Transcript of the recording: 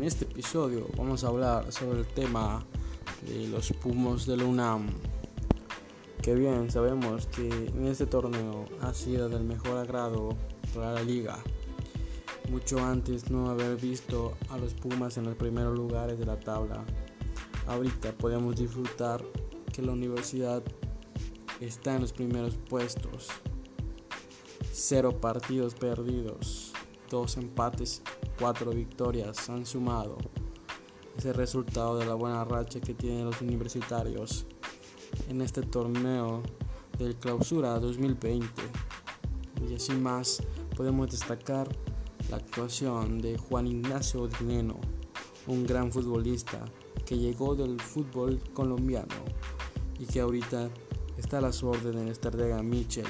En este episodio vamos a hablar sobre el tema de los Pumos de la UNAM. Que bien sabemos que en este torneo ha sido del mejor agrado para la liga. Mucho antes no haber visto a los Pumas en los primeros lugares de la tabla. Ahorita podemos disfrutar que la universidad está en los primeros puestos. Cero partidos perdidos, dos empates, cuatro victorias han sumado. ese resultado de la buena racha que tienen los universitarios en este torneo del clausura 2020. Y así más podemos destacar la actuación de Juan Ignacio Dineno, un gran futbolista que llegó del fútbol colombiano y que ahorita está a las órdenes de Estardega Mitchell